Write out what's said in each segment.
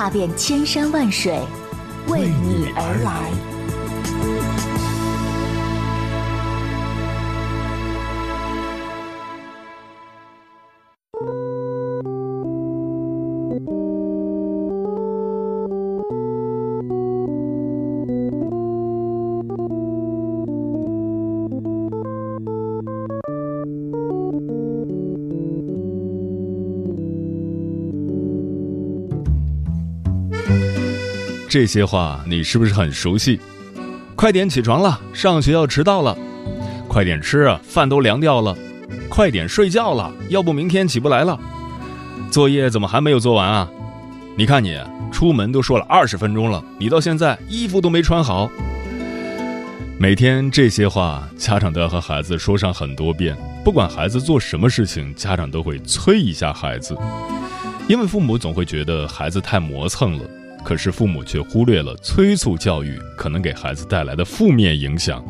踏遍千山万水，为你而来。这些话你是不是很熟悉？快点起床了，上学要迟到了；快点吃啊，饭都凉掉了；快点睡觉了，要不明天起不来了。作业怎么还没有做完啊？你看你出门都说了二十分钟了，你到现在衣服都没穿好。每天这些话，家长都要和孩子说上很多遍。不管孩子做什么事情，家长都会催一下孩子，因为父母总会觉得孩子太磨蹭了。可是父母却忽略了催促教育可能给孩子带来的负面影响。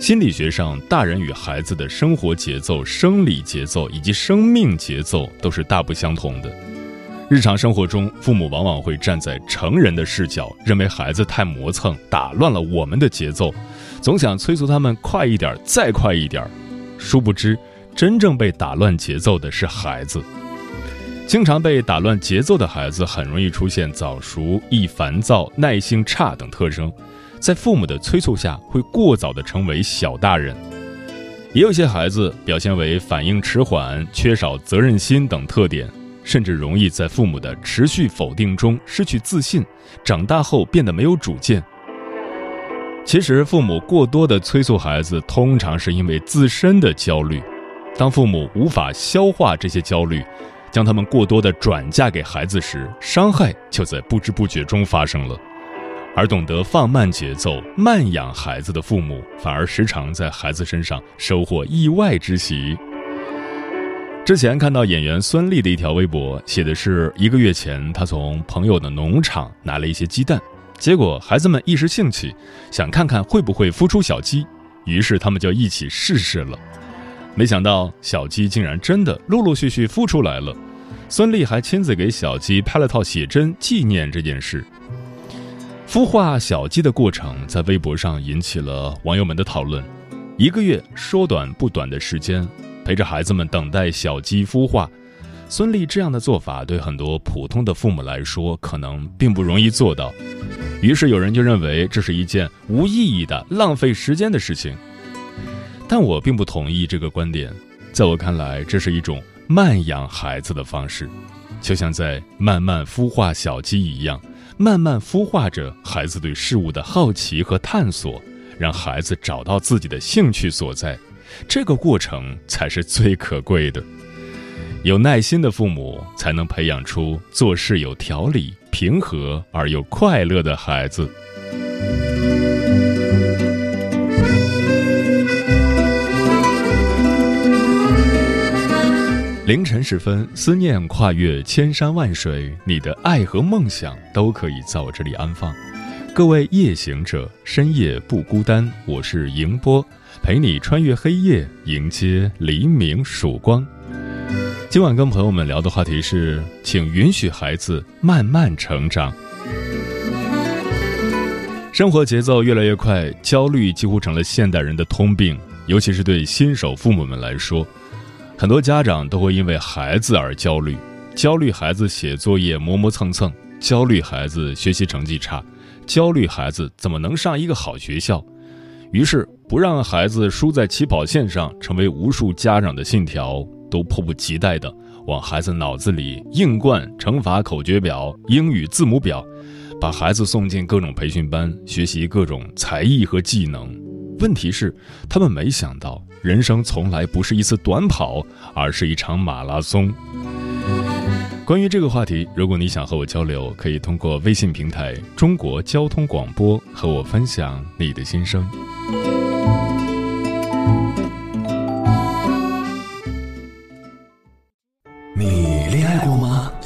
心理学上，大人与孩子的生活节奏、生理节奏以及生命节奏都是大不相同的。日常生活中，父母往往会站在成人的视角，认为孩子太磨蹭，打乱了我们的节奏，总想催促他们快一点，再快一点。殊不知，真正被打乱节奏的是孩子。经常被打乱节奏的孩子，很容易出现早熟、易烦躁、耐性差等特征，在父母的催促下，会过早的成为小大人。也有些孩子表现为反应迟缓、缺少责任心等特点，甚至容易在父母的持续否定中失去自信，长大后变得没有主见。其实，父母过多的催促孩子，通常是因为自身的焦虑。当父母无法消化这些焦虑，将他们过多的转嫁给孩子时，伤害就在不知不觉中发生了。而懂得放慢节奏、慢养孩子的父母，反而时常在孩子身上收获意外之喜。之前看到演员孙俪的一条微博，写的是一个月前，她从朋友的农场拿了一些鸡蛋，结果孩子们一时兴起，想看看会不会孵出小鸡，于是他们就一起试试了。没想到小鸡竟然真的陆陆续续孵出来了，孙俪还亲自给小鸡拍了套写真纪念这件事。孵化小鸡的过程在微博上引起了网友们的讨论。一个月说短不短的时间，陪着孩子们等待小鸡孵化，孙俪这样的做法对很多普通的父母来说可能并不容易做到。于是有人就认为这是一件无意义的、浪费时间的事情。但我并不同意这个观点，在我看来，这是一种慢养孩子的方式，就像在慢慢孵化小鸡一样，慢慢孵化着孩子对事物的好奇和探索，让孩子找到自己的兴趣所在，这个过程才是最可贵的。有耐心的父母，才能培养出做事有条理、平和而又快乐的孩子。凌晨时分，思念跨越千山万水，你的爱和梦想都可以在我这里安放。各位夜行者，深夜不孤单，我是迎波，陪你穿越黑夜，迎接黎明曙光。今晚跟朋友们聊的话题是，请允许孩子慢慢成长。生活节奏越来越快，焦虑几乎成了现代人的通病，尤其是对新手父母们来说。很多家长都会因为孩子而焦虑，焦虑孩子写作业磨磨蹭蹭，焦虑孩子学习成绩差，焦虑孩子怎么能上一个好学校。于是，不让孩子输在起跑线上，成为无数家长的信条，都迫不及待地往孩子脑子里硬灌乘法口诀表、英语字母表，把孩子送进各种培训班，学习各种才艺和技能。问题是，他们没想到。人生从来不是一次短跑，而是一场马拉松。关于这个话题，如果你想和我交流，可以通过微信平台“中国交通广播”和我分享你的心声。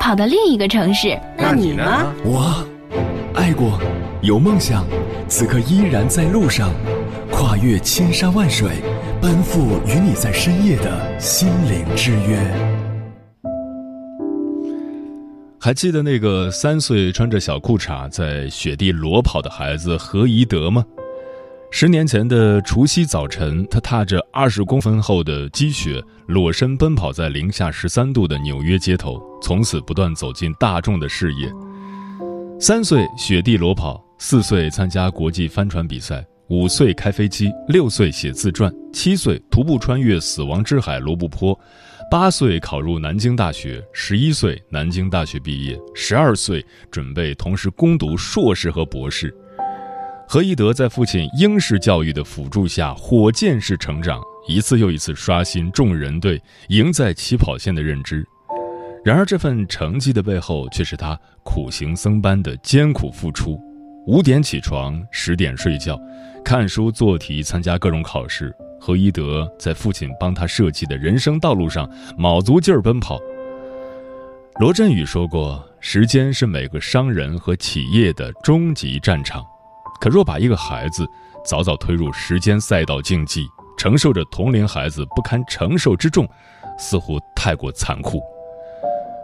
跑到另一个城市。那你呢？我。爱过，有梦想，此刻依然在路上，跨越千山万水，奔赴与你在深夜的心灵之约。还记得那个三岁穿着小裤衩在雪地裸跑的孩子何宜德吗？十年前的除夕早晨，他踏着二十公分厚的积雪，裸身奔跑在零下十三度的纽约街头，从此不断走进大众的视野。三岁雪地裸跑，四岁参加国际帆船比赛，五岁开飞机，六岁写自传，七岁徒步穿越死亡之海罗布泊，八岁考入南京大学，十一岁南京大学毕业，十二岁准备同时攻读硕士和博士。何一德在父亲英式教育的辅助下，火箭式成长，一次又一次刷新众人对赢在起跑线的认知。然而，这份成绩的背后，却是他苦行僧般的艰苦付出。五点起床，十点睡觉，看书做题，参加各种考试。何一德在父亲帮他设计的人生道路上卯足劲儿奔跑。罗振宇说过：“时间是每个商人和企业的终极战场。”可若把一个孩子早早推入时间赛道竞技，承受着同龄孩子不堪承受之重，似乎太过残酷。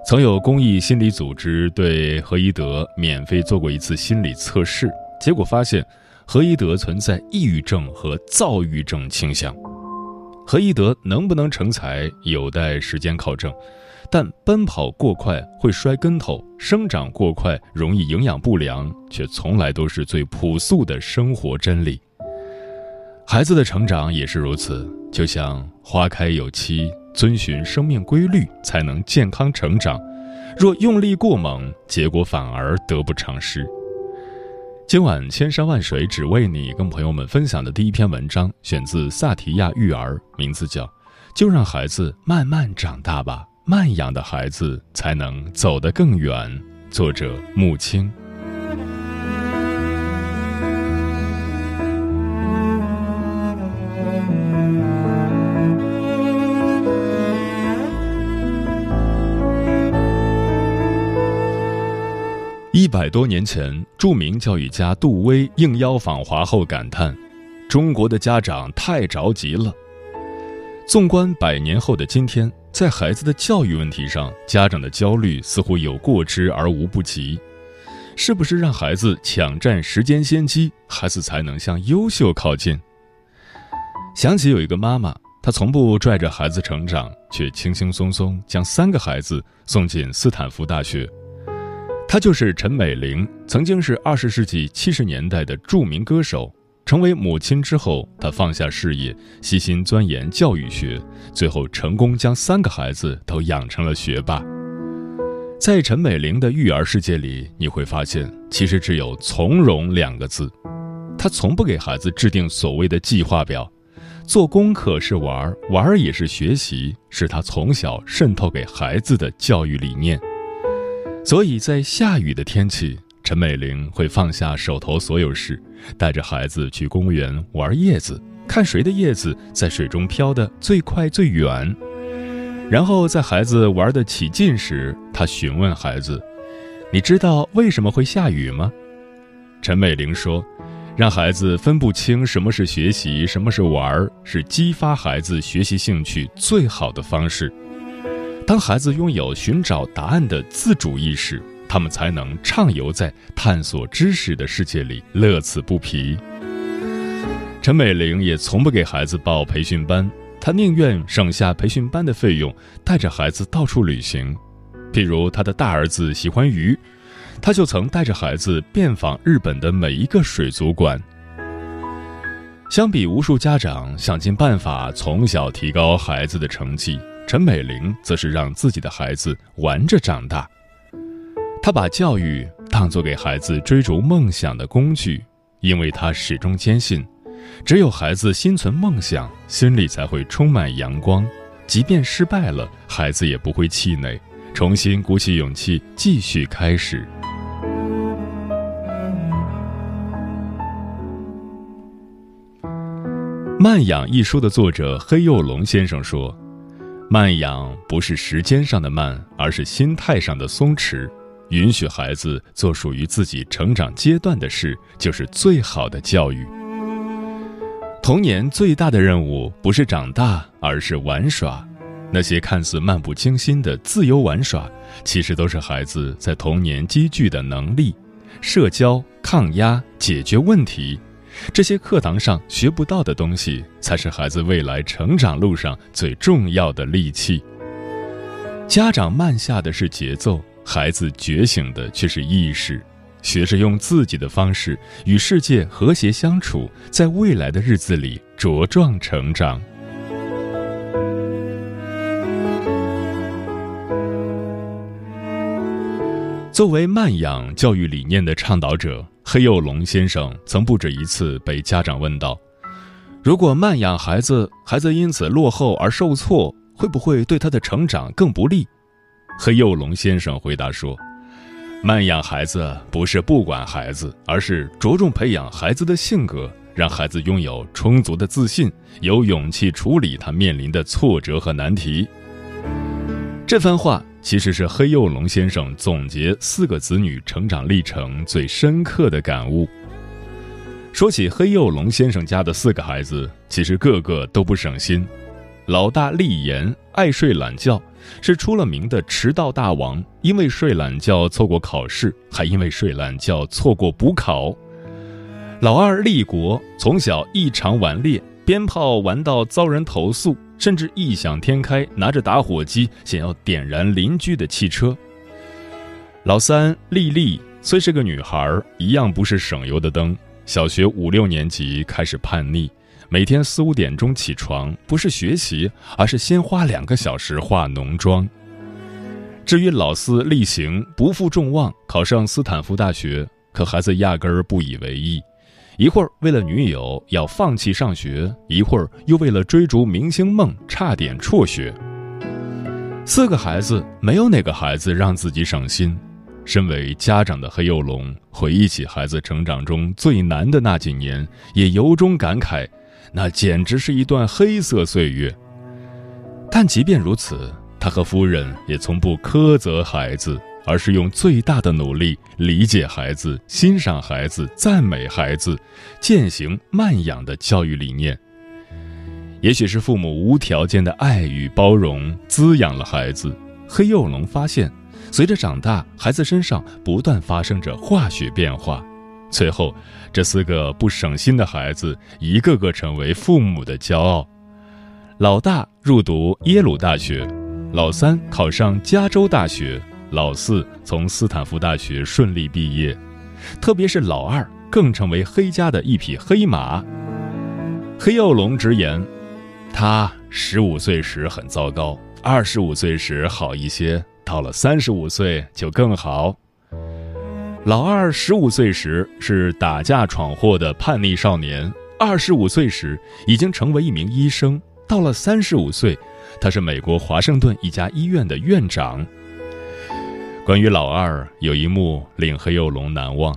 曾有公益心理组织对何一德免费做过一次心理测试，结果发现何一德存在抑郁症和躁郁症倾向。何一德能不能成才有待时间考证，但奔跑过快会摔跟头，生长过快容易营养不良，却从来都是最朴素的生活真理。孩子的成长也是如此，就像花开有期。遵循生命规律，才能健康成长。若用力过猛，结果反而得不偿失。今晚千山万水只为你，跟朋友们分享的第一篇文章，选自萨提亚育儿，名字叫《就让孩子慢慢长大吧》，慢养的孩子才能走得更远。作者木青。一百多年前，著名教育家杜威应邀访华后感叹：“中国的家长太着急了。”纵观百年后的今天，在孩子的教育问题上，家长的焦虑似乎有过之而无不及。是不是让孩子抢占时间先机，孩子才能向优秀靠近？想起有一个妈妈，她从不拽着孩子成长，却轻轻松松将三个孩子送进斯坦福大学。她就是陈美玲，曾经是二十世纪七十年代的著名歌手。成为母亲之后，她放下事业，悉心钻研教育学，最后成功将三个孩子都养成了学霸。在陈美玲的育儿世界里，你会发现，其实只有从容两个字。她从不给孩子制定所谓的计划表，做功课是玩，玩也是学习，是她从小渗透给孩子的教育理念。所以在下雨的天气，陈美玲会放下手头所有事，带着孩子去公园玩叶子，看谁的叶子在水中飘得最快最远。然后在孩子玩得起劲时，她询问孩子：“你知道为什么会下雨吗？”陈美玲说：“让孩子分不清什么是学习，什么是玩，是激发孩子学习兴趣最好的方式。”当孩子拥有寻找答案的自主意识，他们才能畅游在探索知识的世界里，乐此不疲。陈美玲也从不给孩子报培训班，她宁愿省下培训班的费用，带着孩子到处旅行。譬如，她的大儿子喜欢鱼，她就曾带着孩子遍访日本的每一个水族馆。相比无数家长想尽办法从小提高孩子的成绩，陈美玲则是让自己的孩子玩着长大。他把教育当作给孩子追逐梦想的工具，因为他始终坚信，只有孩子心存梦想，心里才会充满阳光。即便失败了，孩子也不会气馁，重新鼓起勇气继续开始。《慢养》一书的作者黑幼龙先生说：“慢养不是时间上的慢，而是心态上的松弛。允许孩子做属于自己成长阶段的事，就是最好的教育。童年最大的任务不是长大，而是玩耍。那些看似漫不经心的自由玩耍，其实都是孩子在童年积聚的能力：社交、抗压、解决问题。”这些课堂上学不到的东西，才是孩子未来成长路上最重要的利器。家长慢下的是节奏，孩子觉醒的却是意识。学着用自己的方式与世界和谐相处，在未来的日子里茁壮成长。作为慢养教育理念的倡导者。黑幼龙先生曾不止一次被家长问到：“如果慢养孩子，孩子因此落后而受挫，会不会对他的成长更不利？”黑幼龙先生回答说：“慢养孩子不是不管孩子，而是着重培养孩子的性格，让孩子拥有充足的自信，有勇气处理他面临的挫折和难题。”这番话。其实是黑幼龙先生总结四个子女成长历程最深刻的感悟。说起黑幼龙先生家的四个孩子，其实个个都不省心。老大立言爱睡懒觉，是出了名的迟到大王，因为睡懒觉错过考试，还因为睡懒觉错过补考。老二立国从小异常顽劣，鞭炮玩到遭人投诉。甚至异想天开，拿着打火机想要点燃邻居的汽车。老三丽丽虽是个女孩，一样不是省油的灯。小学五六年级开始叛逆，每天四五点钟起床，不是学习，而是先花两个小时化浓妆。至于老四例行不负众望，考上斯坦福大学，可孩子压根儿不以为意。一会儿为了女友要放弃上学，一会儿又为了追逐明星梦差点辍学。四个孩子没有哪个孩子让自己省心。身为家长的黑幼龙回忆起孩子成长中最难的那几年，也由衷感慨，那简直是一段黑色岁月。但即便如此，他和夫人也从不苛责孩子。而是用最大的努力理解孩子、欣赏孩子、赞美孩子，践行慢养的教育理念。也许是父母无条件的爱与包容滋养了孩子。黑幼龙发现，随着长大，孩子身上不断发生着化学变化。最后，这四个不省心的孩子一个个成为父母的骄傲。老大入读耶鲁大学，老三考上加州大学。老四从斯坦福大学顺利毕业，特别是老二更成为黑家的一匹黑马。黑幼龙直言，他十五岁时很糟糕，二十五岁时好一些，到了三十五岁就更好。老二十五岁时是打架闯祸的叛逆少年，二十五岁时已经成为一名医生，到了三十五岁，他是美国华盛顿一家医院的院长。关于老二，有一幕令黑幼龙难忘。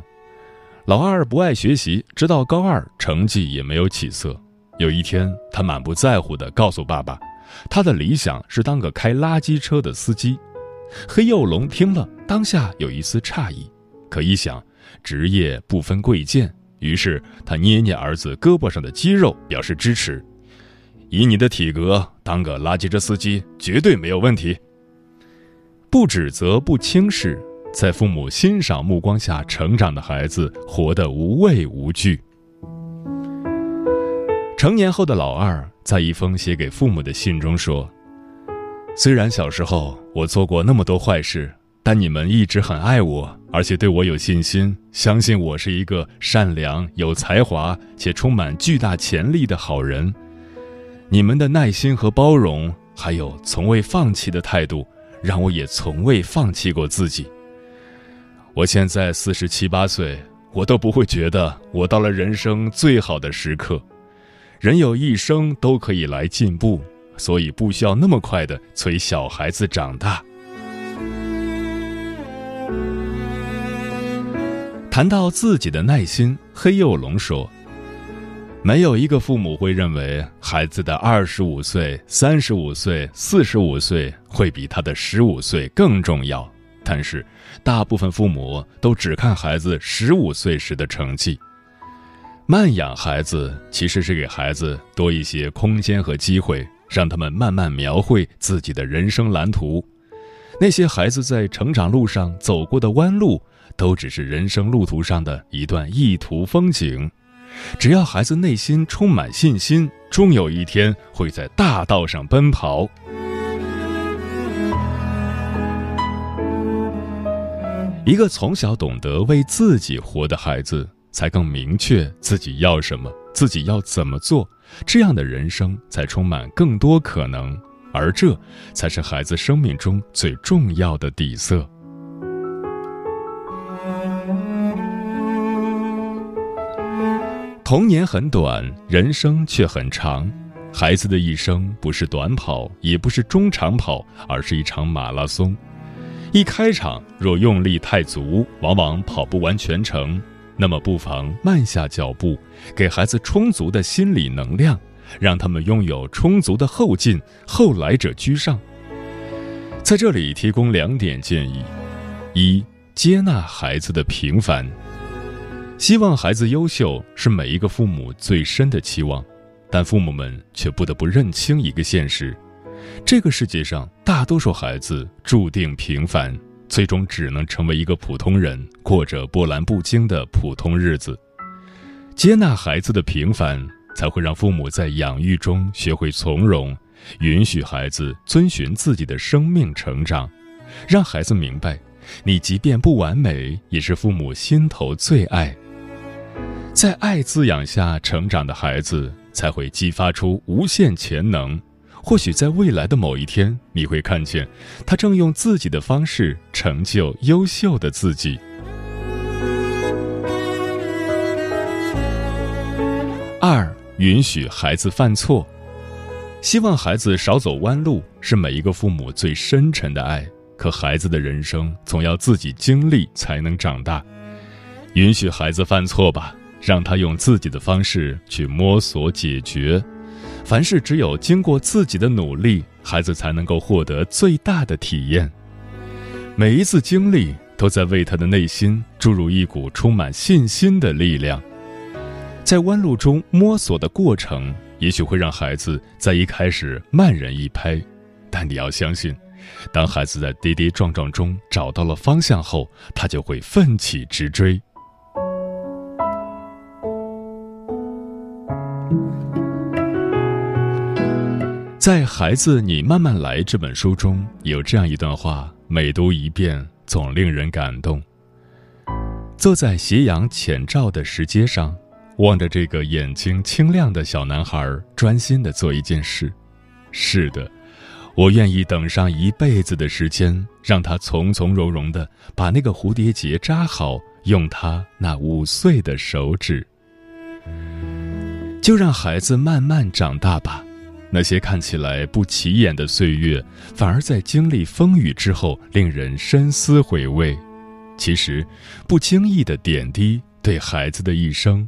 老二不爱学习，直到高二成绩也没有起色。有一天，他满不在乎地告诉爸爸，他的理想是当个开垃圾车的司机。黑幼龙听了，当下有一丝诧异，可一想，职业不分贵贱，于是他捏捏儿子胳膊上的肌肉，表示支持。以你的体格，当个垃圾车司机绝对没有问题。不指责，不轻视，在父母欣赏目光下成长的孩子，活得无畏无惧。成年后的老二，在一封写给父母的信中说：“虽然小时候我做过那么多坏事，但你们一直很爱我，而且对我有信心，相信我是一个善良、有才华且充满巨大潜力的好人。你们的耐心和包容，还有从未放弃的态度，让我也从未放弃过自己。我现在四十七八岁，我都不会觉得我到了人生最好的时刻。人有一生都可以来进步，所以不需要那么快的催小孩子长大。谈到自己的耐心，黑幼龙说：“没有一个父母会认为孩子的二十五岁、三十五岁、四十五岁会比他的十五岁更重要。但是，大部分父母都只看孩子十五岁时的成绩。慢养孩子其实是给孩子多一些空间和机会，让他们慢慢描绘自己的人生蓝图。那些孩子在成长路上走过的弯路。”都只是人生路途上的一段意图风景，只要孩子内心充满信心，终有一天会在大道上奔跑。一个从小懂得为自己活的孩子，才更明确自己要什么，自己要怎么做，这样的人生才充满更多可能，而这才是孩子生命中最重要的底色。童年很短，人生却很长。孩子的一生不是短跑，也不是中长跑，而是一场马拉松。一开场若用力太足，往往跑不完全程。那么不妨慢下脚步，给孩子充足的心理能量，让他们拥有充足的后劲，后来者居上。在这里提供两点建议：一、接纳孩子的平凡。希望孩子优秀是每一个父母最深的期望，但父母们却不得不认清一个现实：这个世界上大多数孩子注定平凡，最终只能成为一个普通人，过着波澜不惊的普通日子。接纳孩子的平凡，才会让父母在养育中学会从容，允许孩子遵循自己的生命成长，让孩子明白，你即便不完美，也是父母心头最爱。在爱滋养下成长的孩子，才会激发出无限潜能。或许在未来的某一天，你会看见，他正用自己的方式成就优秀的自己。允许孩子犯错，希望孩子少走弯路，是每一个父母最深沉的爱。可孩子的人生总要自己经历才能长大，允许孩子犯错吧。让他用自己的方式去摸索解决，凡事只有经过自己的努力，孩子才能够获得最大的体验。每一次经历都在为他的内心注入一股充满信心的力量。在弯路中摸索的过程，也许会让孩子在一开始慢人一拍，但你要相信，当孩子在跌跌撞撞中找到了方向后，他就会奋起直追。在《孩子，你慢慢来》这本书中有这样一段话，每读一遍总令人感动。坐在斜阳浅照的石阶上，望着这个眼睛清亮的小男孩，专心的做一件事。是的，我愿意等上一辈子的时间，让他从从容容的把那个蝴蝶结扎好，用他那五岁的手指。就让孩子慢慢长大吧。那些看起来不起眼的岁月，反而在经历风雨之后，令人深思回味。其实，不经意的点滴，对孩子的一生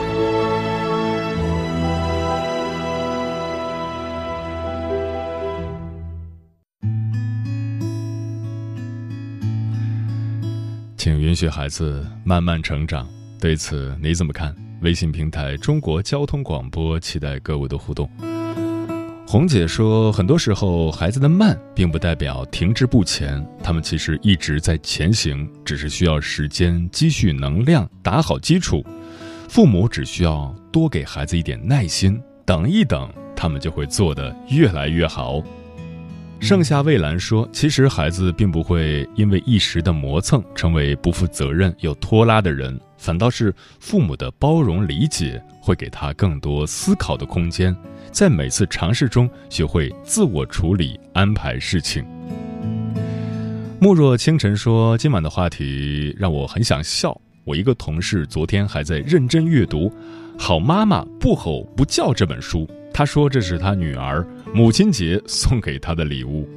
允许孩子慢慢成长，对此你怎么看？微信平台中国交通广播，期待各位的互动。红姐说，很多时候孩子的慢并不代表停滞不前，他们其实一直在前行，只是需要时间积蓄能量，打好基础。父母只需要多给孩子一点耐心，等一等，他们就会做得越来越好。盛夏蔚蓝说：“其实孩子并不会因为一时的磨蹭成为不负责任又拖拉的人，反倒是父母的包容理解会给他更多思考的空间，在每次尝试中学会自我处理、安排事情。”慕若清晨说：“今晚的话题让我很想笑。我一个同事昨天还在认真阅读《好妈妈不吼不叫》这本书。”他说：“这是他女儿母亲节送给他的礼物。”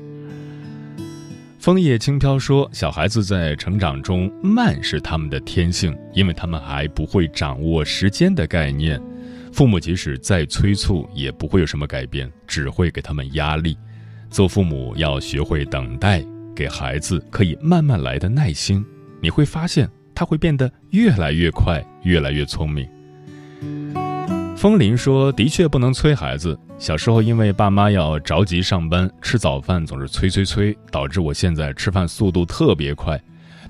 枫叶轻飘说：“小孩子在成长中慢是他们的天性，因为他们还不会掌握时间的概念。父母即使再催促，也不会有什么改变，只会给他们压力。做父母要学会等待，给孩子可以慢慢来的耐心。你会发现，他会变得越来越快，越来越聪明。”风铃说：“的确不能催孩子。小时候因为爸妈要着急上班，吃早饭总是催催催，导致我现在吃饭速度特别快，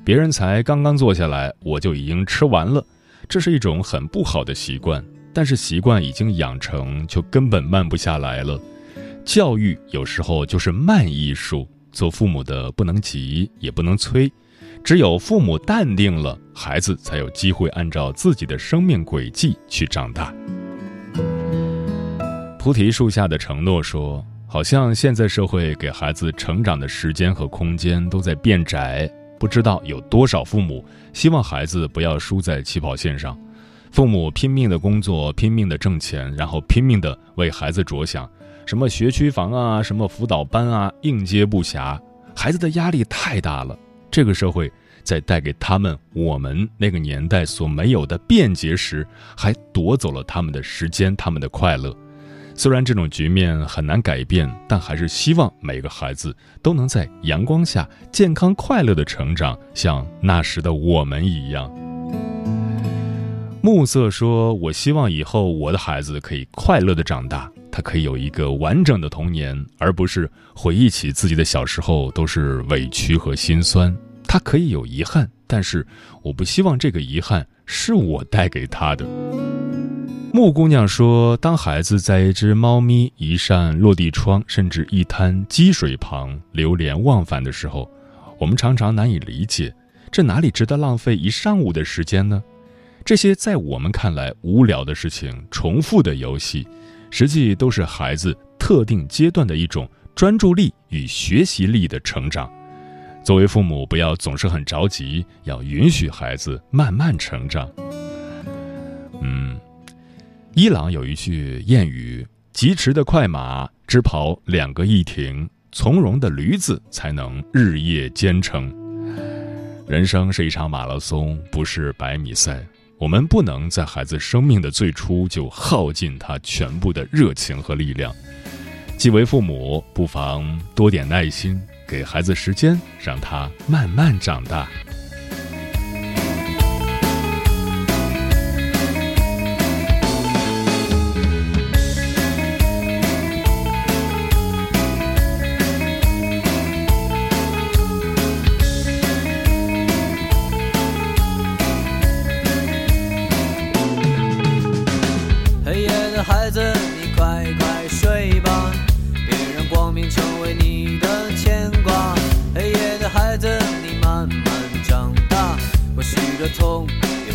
别人才刚刚坐下来，我就已经吃完了。这是一种很不好的习惯，但是习惯已经养成，就根本慢不下来了。教育有时候就是慢艺术，做父母的不能急，也不能催，只有父母淡定了，孩子才有机会按照自己的生命轨迹去长大。”菩提树下的承诺说：“好像现在社会给孩子成长的时间和空间都在变窄，不知道有多少父母希望孩子不要输在起跑线上。父母拼命的工作，拼命的挣钱，然后拼命的为孩子着想，什么学区房啊，什么辅导班啊，应接不暇，孩子的压力太大了。这个社会在带给他们我们那个年代所没有的便捷时，还夺走了他们的时间，他们的快乐。”虽然这种局面很难改变，但还是希望每个孩子都能在阳光下健康快乐的成长，像那时的我们一样。暮色说：“我希望以后我的孩子可以快乐的长大，他可以有一个完整的童年，而不是回忆起自己的小时候都是委屈和心酸。他可以有遗憾，但是我不希望这个遗憾是我带给他的。”木姑娘说：“当孩子在一只猫咪、一扇落地窗，甚至一滩积水旁流连忘返的时候，我们常常难以理解，这哪里值得浪费一上午的时间呢？这些在我们看来无聊的事情、重复的游戏，实际都是孩子特定阶段的一种专注力与学习力的成长。作为父母，不要总是很着急，要允许孩子慢慢成长。”嗯。伊朗有一句谚语：“疾驰的快马，只跑两个一停；从容的驴子，才能日夜兼程。”人生是一场马拉松，不是百米赛。我们不能在孩子生命的最初就耗尽他全部的热情和力量。既为父母，不妨多点耐心，给孩子时间，让他慢慢长大。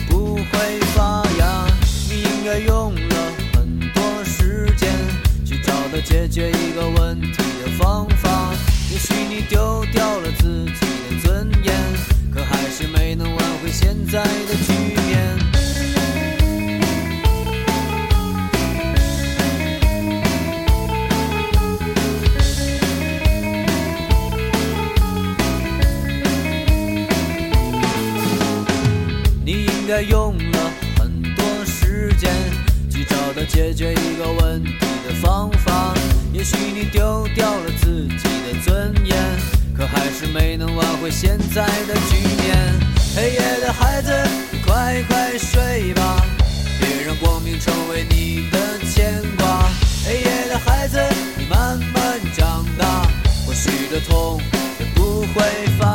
不会发芽你应该用了很多时间去找到解决一个问题的方法。也许你丢掉了自己的尊严可还是没能挽回现在的局面。解决一个问题的方法。也许你丢掉了自己的尊严，可还是没能挽回现在的局面。黑夜的孩子。你快快睡吧，别让光明成为你的牵挂。黑夜的孩子，你慢慢长大，或许的痛也不会发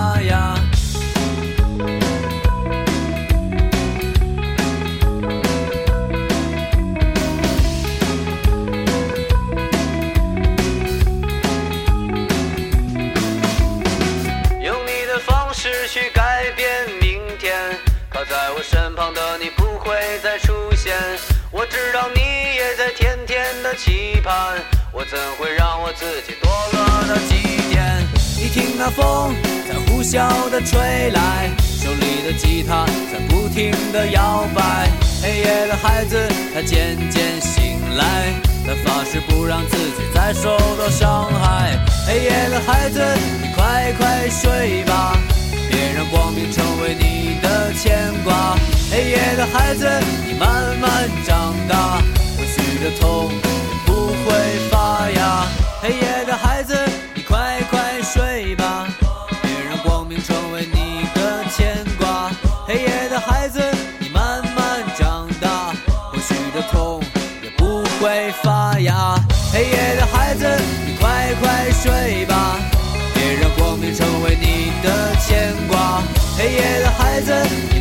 怎会让我自己堕落到极点？你听那风在呼啸的吹来，手里的吉他在不停的摇摆。黑夜的孩子，他渐渐醒来，他发誓不让自己再受到伤害。黑夜的孩子，你快快睡吧，别让光明成为你的牵挂。黑夜的孩子，你慢慢长大，或许的痛夜